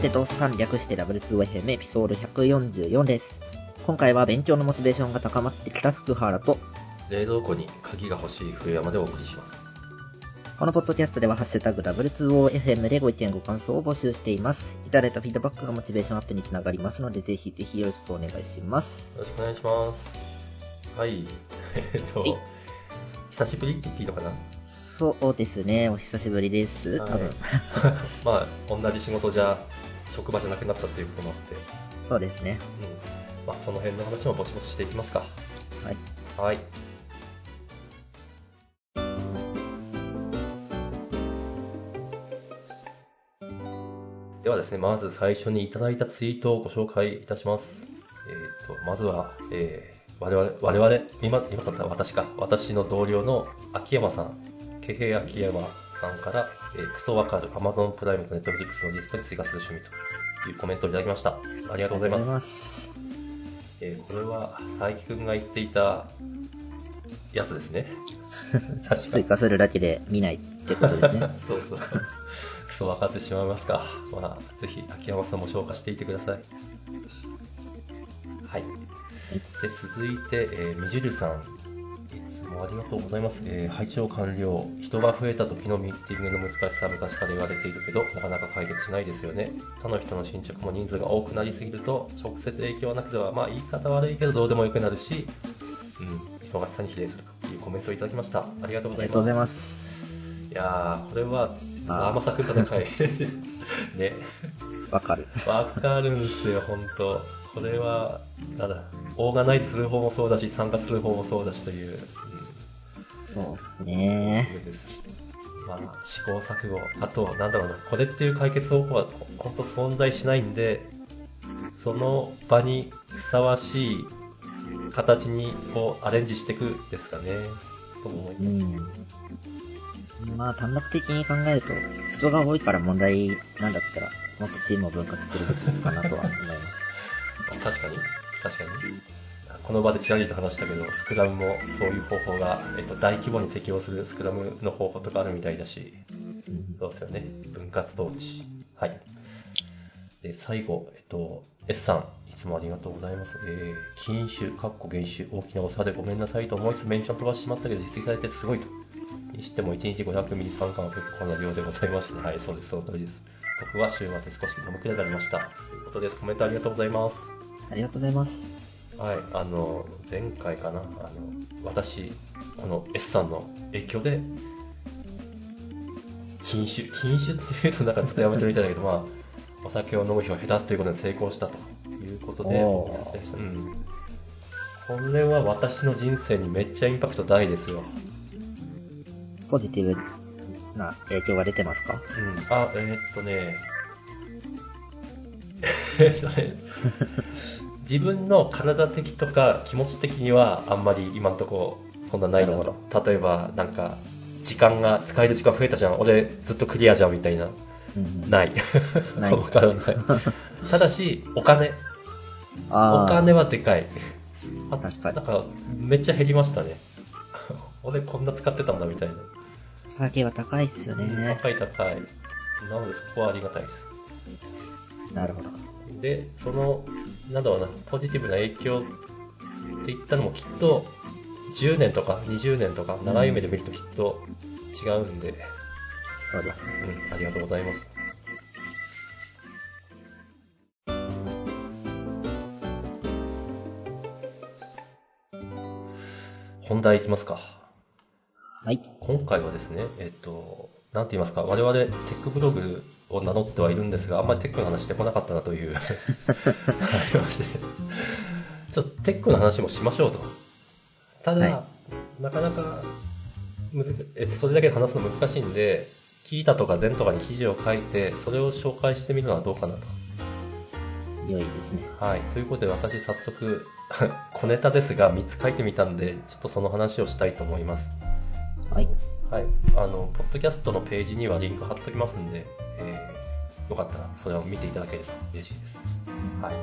ちは。若手とおっさん略して W2FM エピソード144です。今回は勉強のモチベーションが高まってきた福原と、冷蔵庫に鍵が欲しい冬山でお送りします。このポッドキャストではハッシュタグ W2OFM でご意見ご感想を募集しています。いただいたフィードバックがモチベーションアップにつながりますので、ぜひぜひよろしくお願いします。よろしくお願いします。はい。えっとはい、久しぶりって言っていいのかな？そうですね、お久しぶりです。多はい分。まあ、同じ仕事じゃ、職場じゃなくなったっていうこともあって、そうですね。うん。まあ、その辺の話もぼちぼちしていきますか。はい。はい。ではですね、まず最初にいただいたツイートをご紹介いたします。えっ、と、まずは、えー我々、我々、今、今だったら私か、私の同僚の秋山さん、ケヘ秋山さんから、えークソわかる Amazon プライムと Netflix のリストに追加する趣味というコメントをいただきました。ありがとうございます。す。えーこれは佐伯くんが言っていたやつですね。確か追加するだけで見ないってことですね。そうそう。クソ分かってしまいますか。まあ、ぜひ秋山さんも消化していてください。はい。で、続いて、えーみじるさん。いつもありがとうございます。えー配置を完了。人が増えた時のミーティングの難しさは昔から言われているけど、なかなか解決しないですよね。他の人の進捗も人数が多くなりすぎると、直接影響はなくては、まあ言い方悪いけどどうでもよくなるし、うん、忙しさに比例するというコメントをいただきました。ありがとうございます。ありがとうございます。いやー、これは、あー生作戦い。ね。わかる。わかるんですよ、本当これは、なんだ、オーガナイズする方もそうだし、参加する方もそうだしという、うん、そうっすね。まあ、試行錯誤。あと、なんだろうな、これっていう解決方法は本当存在しないんで、その場にふさわしい形にこうアレンジしていくですかね、と思いうます。ん。まあ、短絡的に考えると、人が多いから問題なんだったら、もっとチームを分割するべきかなとは思います。確かに、確かに。この場でちらりと話したけど、スクラムもそういう方法が、えっと、大規模に適用するスクラムの方法とかあるみたいだし、うんそうですよね。分割統治。はい。で、最後、えっと、S さん、いつもありがとうございます。えー、禁酒、かっこ減酒、大きなお差でごめんなさいと思いつつメンション飛ばしてしまったけど、実績されてすごいと。にしても1日500ミリ酸化は結構な量でございまして、はい、そうです、その通りです。僕は週末少し眠くなりました。ということです。コメントありがとうございます。ありがとうございます。はい、あの、前回かな、あの、私、この S さんの影響で、禁酒、禁酒っていうとなんかちょっとやめてみたいんだけど、まあ、お酒を飲む日を減らすということに成功したということで、うん。これは私の人生にめっちゃインパクト大ですよ。ポジティブな影響が出てますか？うん。あ、えーっとね、えーっとね、自分の体的とか気持ち的にはあんまり今んとこそんなないななると。例えば、なんか、時間が、使える時間増えたじゃん。俺ずっとクリアじゃんみたいな。うん。ない。ないわからない。ただし、お金。お金はでかい。あ確かになんか、めっちゃ減りましたね。俺こんな使ってたんだみたいな。お酒は高いっすよね。高い高い。なのでそこはありがたいです。なるほど。で、その、なんだろうな、ポジティブな影響って言ったのもきっと、10年とか20年とか長い目で見るときっと違うんで、そうですね。うん、ありがとうございます。本題いきますか。はい。今回はですね、えっと、なんて言いますか、我々テックブログを名乗ってはいるんですが、あんまりテックの話してこなかったなという、ありまして、ちょっとテックの話もしましょうと。ただ、はなかなかむず、えっと、それだけ話すの難しいんで、キータとかゼンとかに記事を書いて、それを紹介してみるのはどうかなと。良いですね。はい。ということで私早速、小ネタですが3つ書いてみたんで、ちょっとその話をしたいと思います。はい。はい。あの、ポッドキャストのページにはリンク貼っときますんで、えー、よかったらそれを見ていただければ嬉しいです。はい。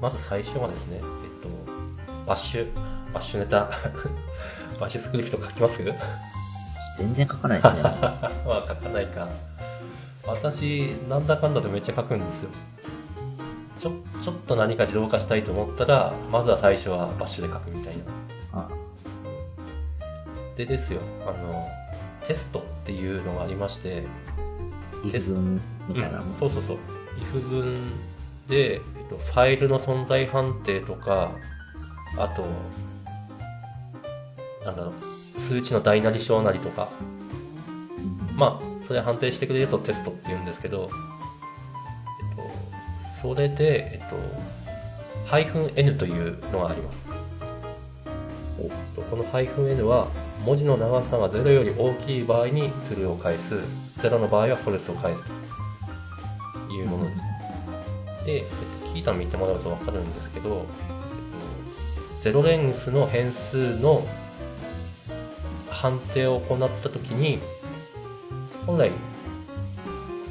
まず最初はですね、えっと、バッシュ、バッシュネタ、バッシュスクリプト書きます？全然書かないですね。まあ書かないか。私、なんだかんだでめっちゃ書くんですよ。ちょ、ちょっと何か自動化したいと思ったら、まずは最初はバッシュで書くみたいな。あでですよ、あの、テストっていうのがありまして、イフ文みたいなもん。うんそうそうそう。if 文で、えっと、ファイルの存在判定とか、あと、なんだろう、数値の大なり小なりとか、うんまあ、それ判定してくれるやつをテストって言うんですけど、えっと、それで、えっと、ハイフン -n というのがあります。えっとこのハイフン -n は、文字の長さが0より大きい場合に true を返す、0の場合は false を返すというものです。で、えっと、キータン見てもらうとわかるんですけど、えっと、ゼロレングスの変数の判定を行ったときに、本来、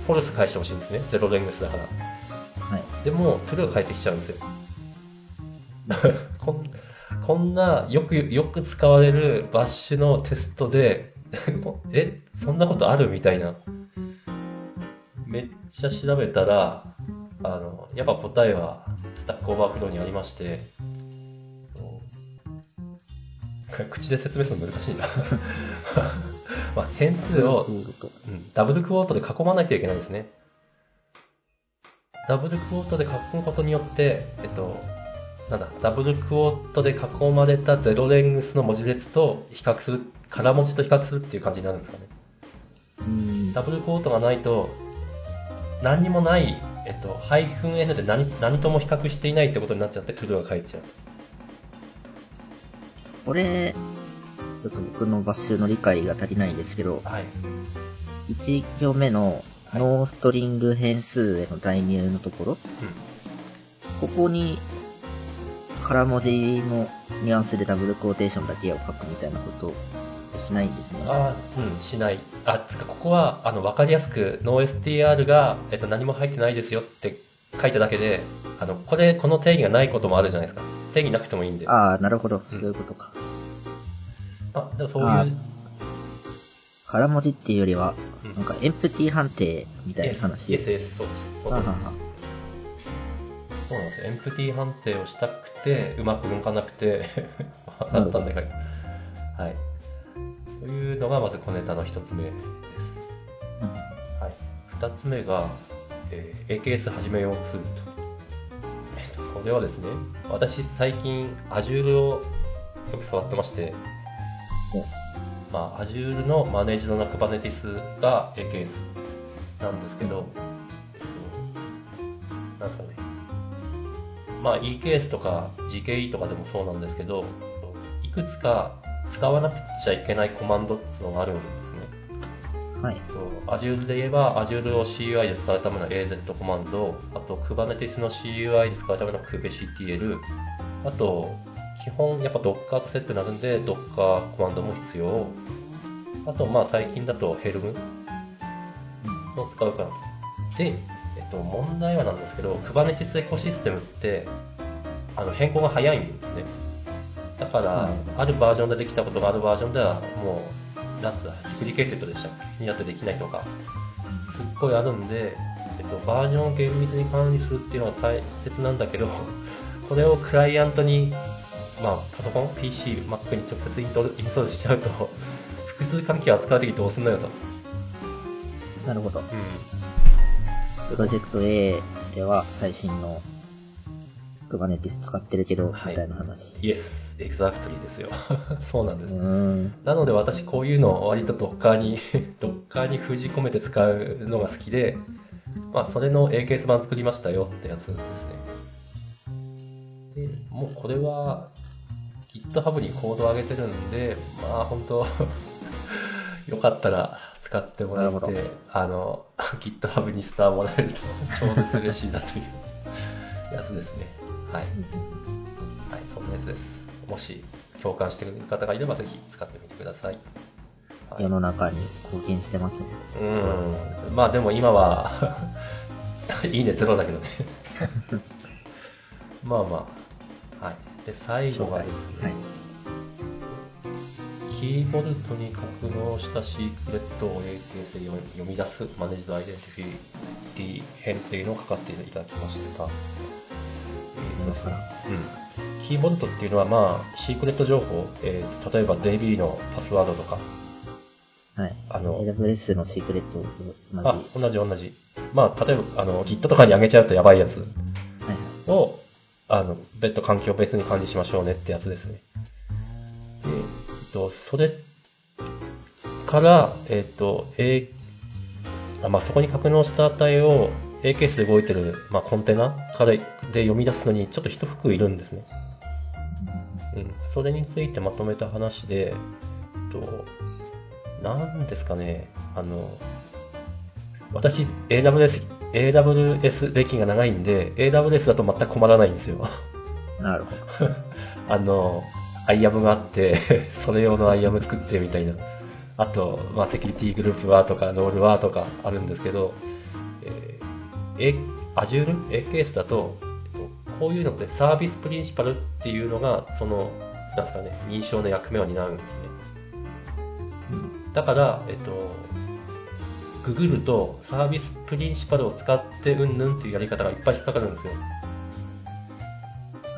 false 返してほしいんですね。 zero length だから。はい。でも、 true が返ってきちゃうんですよ。んな、よく、よく使われる Bash のテストで、え、そんなことあるみたいな。めっちゃ調べたら、あの、やっぱ答えは、 Stack Overflow にありまして、口で説明するの難しいな。まあ、変数をうんダブルクォートで囲まないといけないんですね。ダブルクォートで囲むことによって、えっと、なんだ、ダブルクォートで囲まれたゼロレングスの文字列と比較する、空文字と比較するっていう感じになるんですかね。うん。ダブルクォートがないと、何にもない、えっと、ハイフン N で何何とも比較していないってことになっちゃって、トゥルーが返っちゃう。これ、ちょっと僕のバッシュの理解が足りないですけど、はい。1行目のはいノーストリング変数への代入のところ、ここに、空文字のニュアンスでダブルクォーテーションだけを書くみたいなことをしないんですね。あーうん、しない。あ、つか、ここは、あの、わかりやすく、NoSTR が、えっと、何も入ってないですよって書いただけで、あの、これ、この定義がないこともあるじゃないですか。定義なくてもいいんで。あ、ああ、なるほど。そういうことか。でもそうあいう、空文字っていうよりは、うんなんかエンプティ判定みたいな話。yes, そうです。そうですははそうなんですよ。エンプティ判定をしたくて、うまく動かなくて、だったんで、はい。はい。というのが、まず小ネタの一つ目です。うんはい。二つ目が、えー AKS 始めようツールと。えっと、これはですね、私最近 Azure をよく触ってまして、おまあ、Azure のマネージドな Kubernetes が AKS なんですけど、えっと、なんですかね。まあ、EKS とか GKE とかでもそうなんですけど、いくつか使わなくちゃいけないコマンドっていうのがあるんですね。はい。と Azure で言えば、Azure を CUI で使うための AZ コマンド、あと Kubernetes の CUI で使うための kubectl、あと、基本やっぱ Docker とセットになるんで、Docker コマンドも必要。あと、まあ最近だと Helm を使うかなと。で、と、問題はなんですけど、Kubernetes エコシステムって、あの、変更が早いんですね。だから、あるバージョンでできたことがあるバージョンでは、もう、なんつ deprecated でしたっけ？になってできないとか、すっごいあるんで、えっと、バージョンを厳密に管理するっていうのが大切なんだけど、これをクライアントに、まあ、パソコン、PC、Mac に直接イントインストールしちゃうと、複数環境を扱うときどうすんのよと。なるほど。うん。プロジェクト A では最新の Kubernetes 使ってるけど、はいみたいな話。イエス、エグザクトリーですよ。そうなんです。なので私こういうのを割と Docker に、Docker に封じ込めて使うのが好きで、まあそれの AKS 版作りましたよってやつですね。で、もうこれは GitHub にコードを上げてるんで、まあ本当 よかったら使ってもらって、あの、GitHub にスターもらえると 超絶嬉しいなという やつですね。はい。はい、そんなやつです。もし共感してくれる方がいればぜひ使ってみてください。はい世の中に貢献してますね。うん。まあでも今は、いいねゼロだけどね。まあまあ。はい。で、最後がですね、はい。キーボルトに格納したシークレットを AKS で読み出すマネージドアイデンティフィティ編っていうのを書かせていただきました。えーとうん、キーボルトっていうのは、まあ、シークレット情報、えー、例えば DB のパスワードとか、はい。あの、AWS のシークレット。あ、同じ同じ。まあ、例えば、あの、Git とかに上げちゃうとやばいやつを、あの、別途環境を別に管理しましょうねってやつですね。それから、えっと、A、まあ、そこに格納した値を A ケースで動いてる、まあ、コンテナからで読み出すのにちょっと一服いるんですね。うん。それについてまとめた話で、えっと、なんですかね、あの、私、AWS、AWS 歴が長いんで、AWS だと全く困らないんですよ。なるほど。あの、IAM があって それ用の IAM 作ってみたいな。あと、まあ、セキュリティグループはとか、ロールはとかあるんですけど、えー、Azure、AKS だと、こういうのって service principal っていうのが、その、なんですかね、認証の役目を担うんですね。だから、えっと、ググると service principal を使ってうんぬんっていうやり方がいっぱい引っかかるんですよ。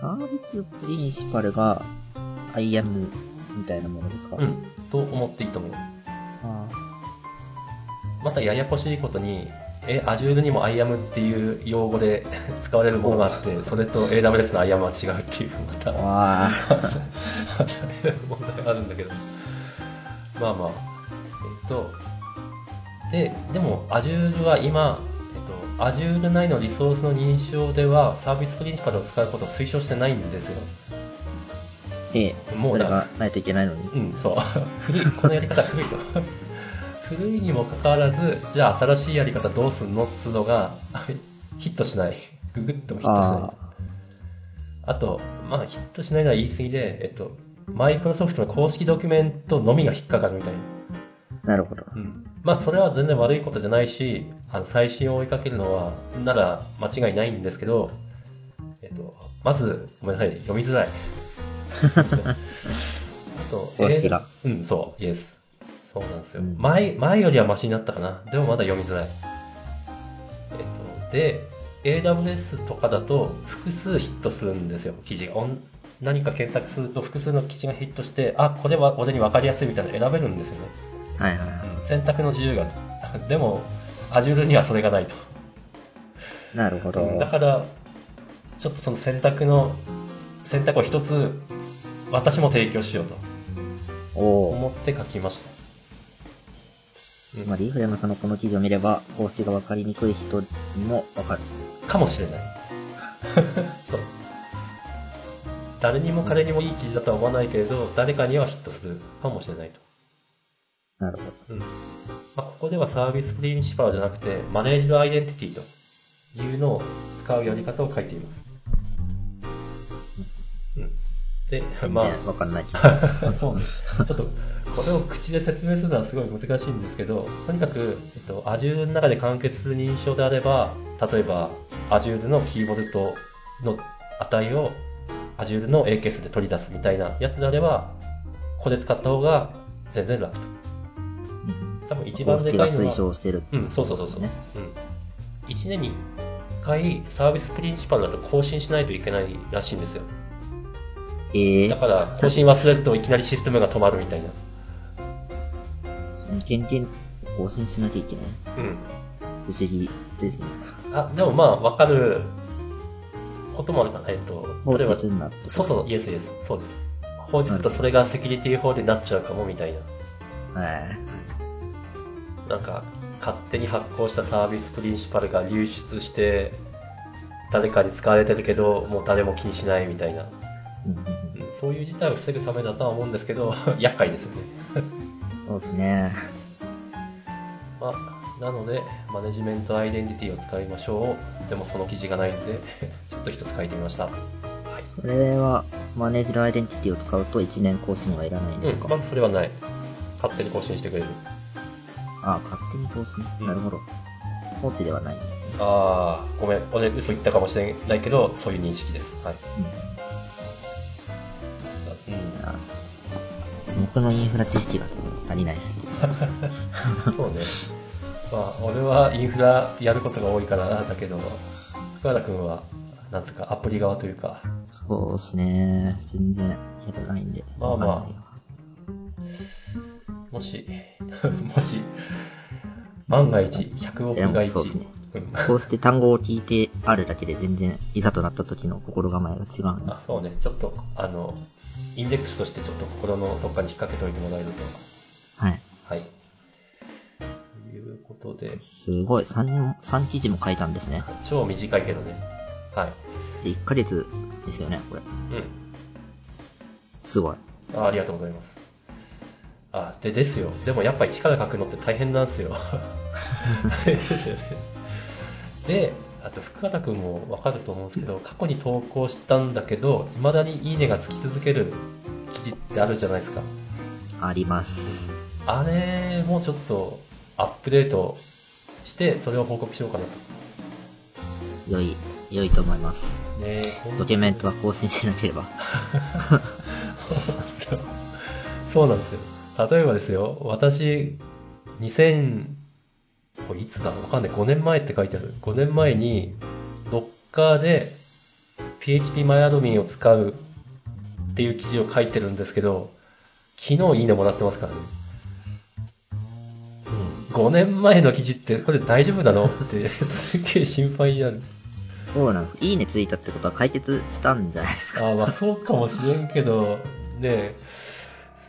サービスプリンシパルが IAM みたいなものですか？うん。と思っていいと思う。あまたややこしいことに、え、Azure にも IAM っていう用語で 使われるものがあって、それと AWS の IAM は違うっていう、また、また問題があるんだけど。まあまあ、と、で、でも Azure は今、えっと、Azure 内のリソースの認証ではサービスプリンシパルを使うことを推奨してないんですよ。ええ、もうそれがないといけないのに。うん、そう。古い、このやり方古いと。古いにもかかわらず、じゃあ新しいやり方どうすんのっつうのが、ヒットしない。ググってもヒットしない。あと、まあヒットしないのは言い過ぎで、えっと、マイクロソフトの公式ドキュメントのみが引っかかるみたいな。なるほど。うん。まあ、それは全然悪いことじゃないし、あの、最新を追いかけるのは、なら間違いないんですけど、えっと、まず、ごめんなさい、読みづらい。あと、えー、うん、そう、イエス。そうなんですよ。うん、前、前よりはマシになったかな？でもまだ読みづらい。えっと、で、AWS とかだと複数ヒットするんですよ、記事が。何か検索すると複数の記事がヒットして、あ、これは俺に分かりやすいみたいなの選べるんですよね。はいはいはい。選択の自由が、でも、Azure にはそれがないと。なるほど。だから、ちょっとその選択の、選択を一つ、私も提供しようと。思って書きました。うん、まあ、リーフレムさんのこの記事を見れば、公式が分かりにくい人にも分かる。かもしれない。誰にも彼にもいい記事だとは思わないけれど、誰かにはヒットするかもしれないと。なるほど。うん。まあ、ここではサービスプリンシパルじゃなくて、マネージドアイデンティティというのを使うやり方を書いています。で、まあ。わかんない そうね。ちょっと、これを口で説明するのはすごい難しいんですけど、とにかく、えっと、Azure の中で完結する認証であれば、例えば、Azure のキーボルトの値を Azure の AKS で取り出すみたいなやつであれば、これ使った方が全然楽と。多分一番でかいのは。推奨してる、うん、そうそうそうそう。うん。1年に1回サービスプリンシパルだと更新しないといけないらしいんですよ。ええー、だから更新忘れるといきなりシステムが止まるみたいな。その件々更新しなきゃいけない？うん。不思議ですね。あ、でもまあ、わかることもあるかな。えっと、放置するなって。そうそう、イエスイエス。そうです。放置するとそれがセキュリティ法でなっちゃうかもみたいな。はい。なんか、勝手に発行したサービスプリンシパルが流出して、誰かに使われてるけど、もう誰も気にしないみたいな。うん、そういう事態を防ぐためだとは思うんですけど、厄介ですよね。そうですね。まあ、なので、マネジメントアイデンティティを使いましょう。でもその記事がないので、ちょっと一つ書いてみました。はい。それは、マネージドアイデンティティを使うと1年更新はいらないんですか、うん、まずそれはない。勝手に更新してくれる。ああ、勝手に更新、うん、なるほど。放置ではない。ああ、ごめん。俺嘘言ったかもしれないけど、そういう認識です。はい。うん。僕のインフラ知識が足りないです。そうね。まあ、俺はインフラやることが多いからだけど、福原君は、なんつうか、アプリ側というか、そうですね。全然やらないんで。まあまあもし、もし、万が一、100億が一、そうですねうんこうして単語を聞いてあるだけで全然いざとなった時の心構えが違うんで。あ、そうね。ちょっと、あの、インデックスとしてちょっと心のどっかに引っ掛けておいてもらえると。はい。はい。ということで、すごい。3、三記事も書いたんですね。超短いけどね。はい。で、1ヶ月ですよね、これ。うん。すごい。あありがとうございます。あ、で、ですよ。でもやっぱり力書くのって大変なんですよ。ですよね。で、あと福原くんもわかると思うんですけど、過去に投稿したんだけど、未だにいいねがつき続ける記事ってあるじゃないですか。あります。あれもちょっとアップデートして、それを報告しようかなと。良い、良いと思います。ねドキュメントは更新しなければ。そうなんですよ。そうなんですよ。例えばですよ、私、2000、これいつだわかんない。5年前って書いてある。5年前に、Docker で PHPMyAdmin を使うっていう記事を書いてるんですけど、昨日いいねもらってますからね。5年前の記事ってこれ大丈夫なの？ってすげえ心配になる。そうなんです。いいねついたってことは解決したんじゃないですか？ああ、まあそうかもしれんけど、ね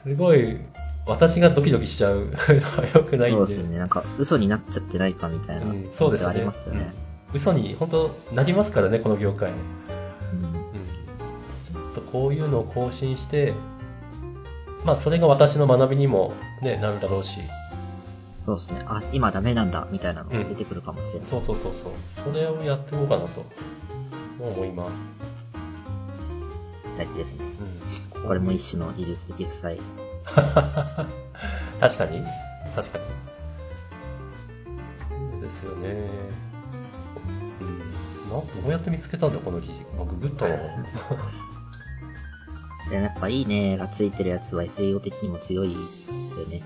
すごい、私がドキドキしちゃうのは 良くないんで。そうですね。なんか、嘘になっちゃってないかみたいな。うん、そうですね。ありますよね。嘘に本当なりますからね、この業界。うん、うん。ちょっとこういうのを更新して、まあそれが私の学びにもね、なるだろうし、そうですね。あ、今ダメなんだ、みたいなのが出てくるかもしれない。そうそうそうそう、それをやっていこうかなと思います。大事ですね。うん、これも一種の技術的負債。確かに？確かに。そうですよね。うん、などうやって見つけたんだ、この記事。まあ、ググったの。でもやっぱいいねがついてるやつは SEO 的にも強いですよね。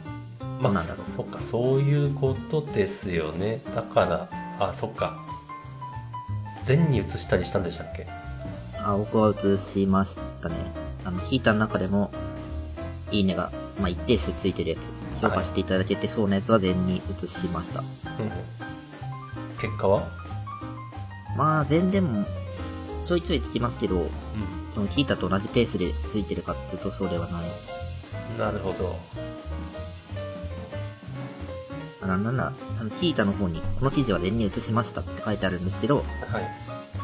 まあ、なんだろうそっか、そういうことですよね。だから、あ、そっか。全に移したりしたんでしたっけ？あ、僕は映しましたね。あの、ヒーターの中でも、いいねが、まあ、一定数ついてるやつ、評価していただけてそうなやつは全に移しました。うん結果は？まあ、全でも、ちょいちょいつきますけど、うでもヒーターと同じペースでついてるかっていうとそうではない。ん。なるほど。あなんなんだ、あの、ヒーターの方に、この記事は全に移しましたって書いてあるんですけど、はい。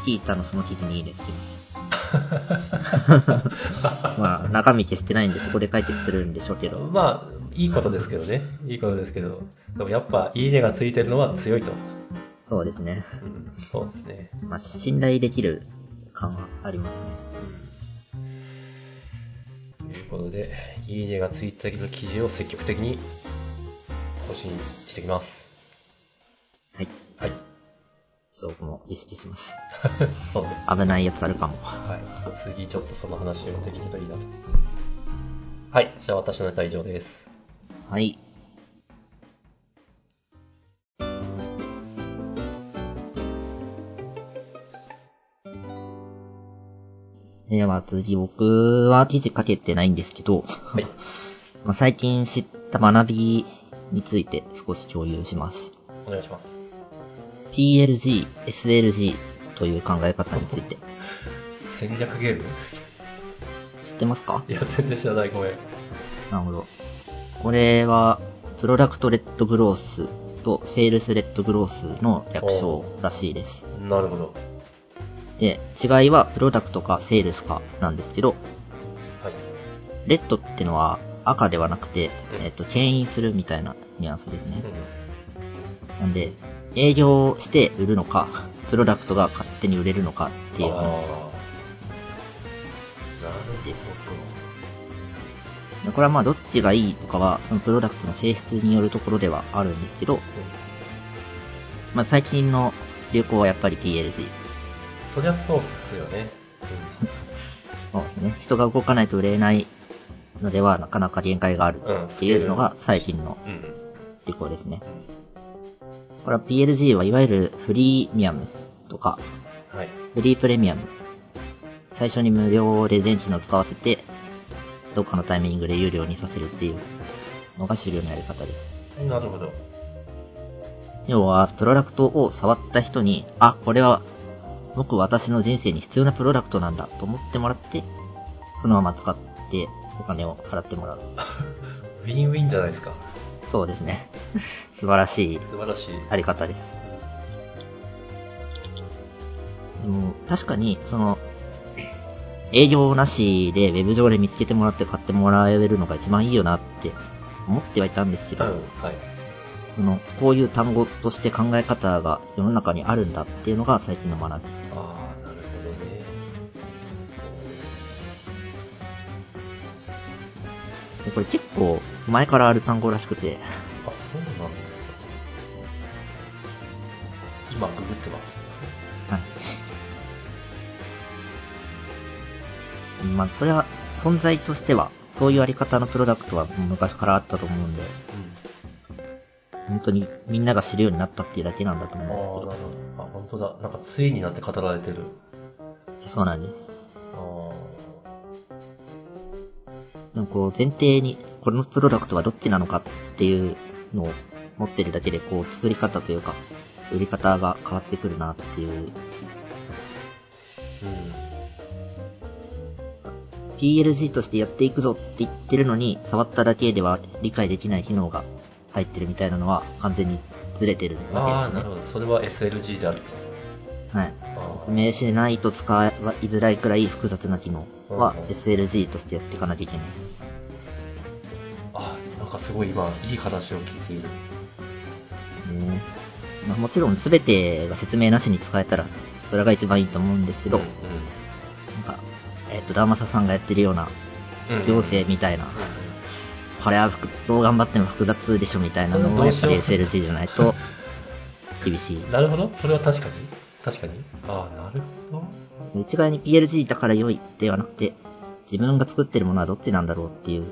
ヒーターのその記事にいいねつきます。まあ、中身消してないんでそこで解決するんでしょうけど、まあ、いいことですけどね。いいことですけど。でもやっぱ、いいねがついてるのは強いと。そうですね。うん、そうですね。まあ、信頼できる感はありますね。ということで、いいねがついた記事を積極的に更新していきます。はい。はい。そう、僕も意識します。そうね。危ないやつあるかも。はい。次ちょっとその話をできるといいなと。はい。じゃあ私のネタは以上です。はい。では次、僕は記事書けてないんですけど、はい。まあ、最近知った学びについて少し共有します。お願いします。PLG、SLG という考え方について。戦略ゲーム？知ってますか？いや、全然知らない。ごめん。なるほど。これは、プロダクトレッドグロースとセールスレッドグロースの略称らしいです。なるほど。で、違いはプロダクトかセールスかなんですけど、はい。レッドってのは赤ではなくて、うんえっと、牽引するみたいなニュアンスですねう。ん。なんで、営業して売るのか、プロダクトが勝手に売れるのかっていう話。ですこれはまあどっちがいいとかは、そのプロダクトの性質によるところではあるんですけど、まあ最近の流行はやっぱり PLG。そりゃそうっすよね。そうですね。人が動かないと売れないのではなかなか限界があるっていうのが最近の理考ですね。これは PLG はいわゆるフリーミアムとか、はい。フリープレミアム。最初に無料で全機能使わせて、どっかのタイミングで有料にさせるっていうのが主流のやり方です。なるほど。要は、プロダクトを触った人に、あ、これは、僕私の人生に必要なプロダクトなんだと思ってもらって、そのまま使ってお金を払ってもらう。ウィンウィンじゃないですか。そうですね。素晴らしい素晴らしい。あり方です。でも、確かに、その、営業なしでウェブ上で見つけてもらって買ってもらえるのが一番いいよなって思ってはいたんですけど、うん、はい。その、こういう単語として考え方が世の中にあるんだっていうのが最近の学び。ああ、なるほどね。でこれ結構前からある単語らしくて、あ、そうなんですか。今、ググってます。はい。まあ、それは、存在としては、そういうあり方のプロダクトは昔からあったと思うんで、本当にみんなが知るようになったっていうだけなんだとうん。ああ、思うんですなるほど。あ、本当だ。なんか、ついになって語られてる。そうなんです。あでもこう、前提に、このプロダクトはどっちなのかっていうのを持ってるだけで、こう、作り方というか、売り方が変わってくるなっていう、あ。うん。PLG としてやっていくぞって言ってるのに、触っただけでは理解できない機能が入ってるみたいなのは完全にずれてるああ、わけですね。なるほど。それは SLG であると。はい。あ説明しないと使いづらいくらい複雑な機能は SLG としてやっていかなきゃいけない。あ、なんかすごい今、いい話を聞いている。ねまあ、もちろん全てが説明なしに使えたら、それが一番いいと思うんですけど、うんなんか、えっ、と、ダーマサさんがやってるような、うん。うん行政みたいな、これは複どう頑張っても複雑でしょみたいなのそれどうしようはやっぱり SLG じゃないと、厳しい。なるほど。それは確かに。確かに。ああ、なるほど。一概に PLG だから良いではなくて、自分が作ってるものはどっちなんだろうっていう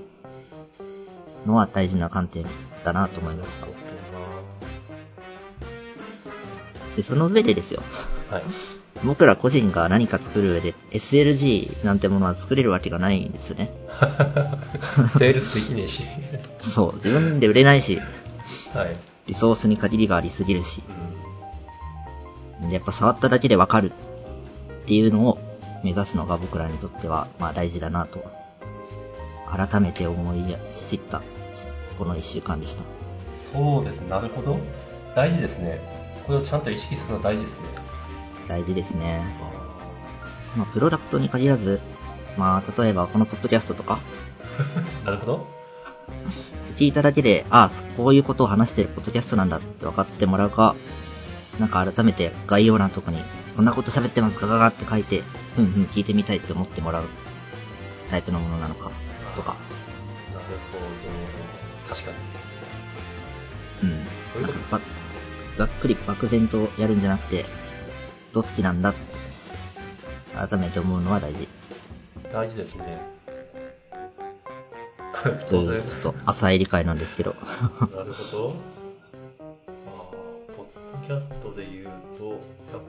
のは大事な観点だなと思いました。で、その上でですよ。はい。僕ら個人が何か作る上で SLG なんてものは作れるわけがないんですよね。セールスできねえし。そう、自分で売れないし、はい。リソースに限りがありすぎるし、うん。やっぱ触っただけでわかるっていうのを目指すのが僕らにとっては、まあ大事だなと、改めて思い知った、この一週間でした。そうですね。なるほど。大事ですね。これをちゃんと意識するのは大事ですね。大事ですね。まあ、プロダクトに限らず、まあ、例えばこのポッドキャストとか、なるほど。聞いただけで、ああ、こういうことを話してるポッドキャストなんだって分かってもらうか、なんか改めて概要欄とかに、こんなこと喋ってますガガガって書いて、うんうん聞いてみたいって思ってもらうタイプのものなのか、とか、なるほど。確かに。ざっくり漠然とやるんじゃなくて、どっちなんだ？って、改めて思うのは大事。大事ですね。と当然いう。ちょっと浅い理解なんですけど。なるほど。ポッドキャストで言うと、やっ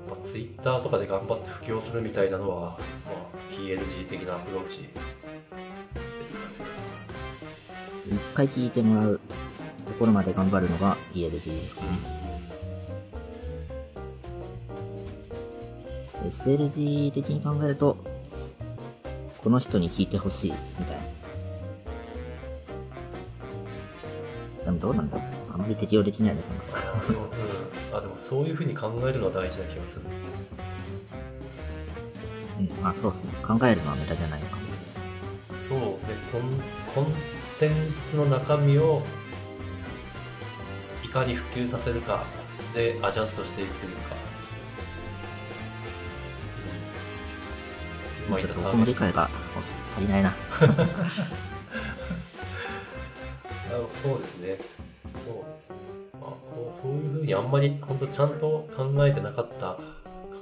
ぱツイッターとかで頑張って布教するみたいなのは、まあ、PLG 的なアプローチですかね。一回聞いてもらうところまで頑張るのが PLG ですかね。SLG 的に考えると、この人に聞いてほしい、みたいな。でもどうなんだ？ろうあまり適用できないのかな。あでも、うん。あ、でもそういうふうに考えるのは大事な気がする。うん、まあそうですね。考えるのは無駄じゃないのかも。そうね、コンコンテンツの中身をいかに普及させるかでアジャストしていくというか。うん、うまいちょっと僕も理解が足りないな。あそうですね。そうですね。あこうそういうふうにあんまり本当ちゃんと考えてなかったか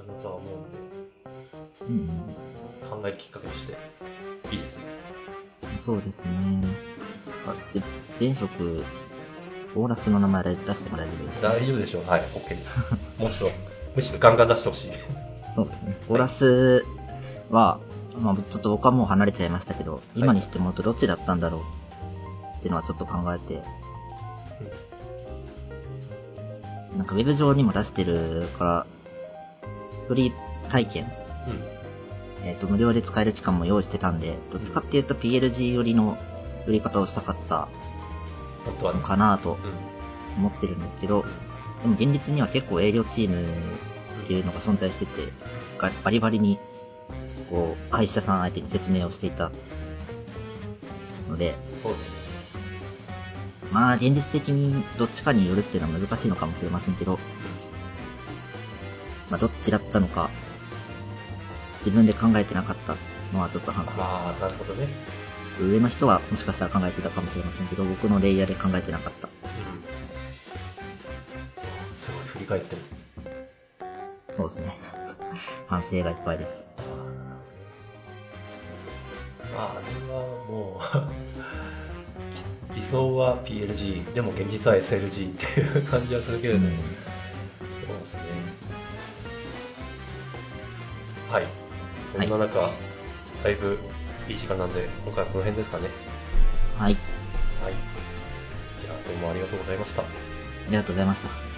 なとは思うんで、うんうん。考えるきっかけとしていいですね。そうですね。あぜ前職、オーラスの名前出してもらえるですか大丈夫でしょう。はい、OK です。もちろん、むしろガンガン出してほしい。そうですね。オーラスは、まあ、ちょっと僕はもう離れちゃいましたけど、今にしてもどっちだったんだろう。っていうのはちょっと考えて、なんかウェブ上にも出してるから、フリー体験、うん。えっ、と、無料で使える期間も用意してたんで、どっちかっていうと PLG 寄りの売り方をしたかった。のかなとうん。思ってるんですけど、でも現実には結構営業チームっていうのが存在してて、がバリバリに、こう、会社さん相手に説明をしていたので、そうですね。まあ現実的にどっちかによるっていうのは難しいのかもしれませんけど、まあどっちだったのか、自分で考えてなかったのはちょっと反省。ああ、なるほどね。上の人はもしかしたら考えてたかもしれませんけど、僕のレイヤーで考えてなかった。うん。すごい振り返ってる。そうですね。反省がいっぱいです。まあ、あれはもう、理想は PLG、でも現実は SLG っていう感じはするけれども、うんそうですね。はい。そんな中、だいぶいい時間なんで、今回はこの辺ですかね。はい。はい。じゃあ、どうもありがとうございました。ありがとうございました。